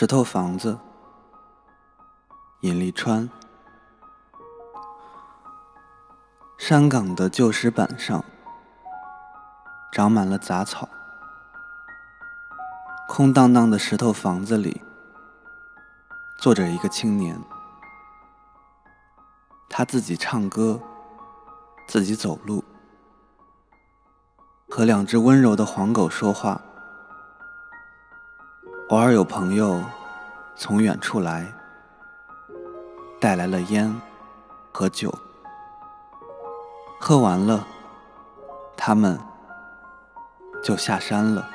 石头房子，尹立川。山岗的旧石板上长满了杂草，空荡荡的石头房子里坐着一个青年，他自己唱歌，自己走路，和两只温柔的黄狗说话。偶尔有朋友从远处来带来了烟和酒。喝完了他们就下山了。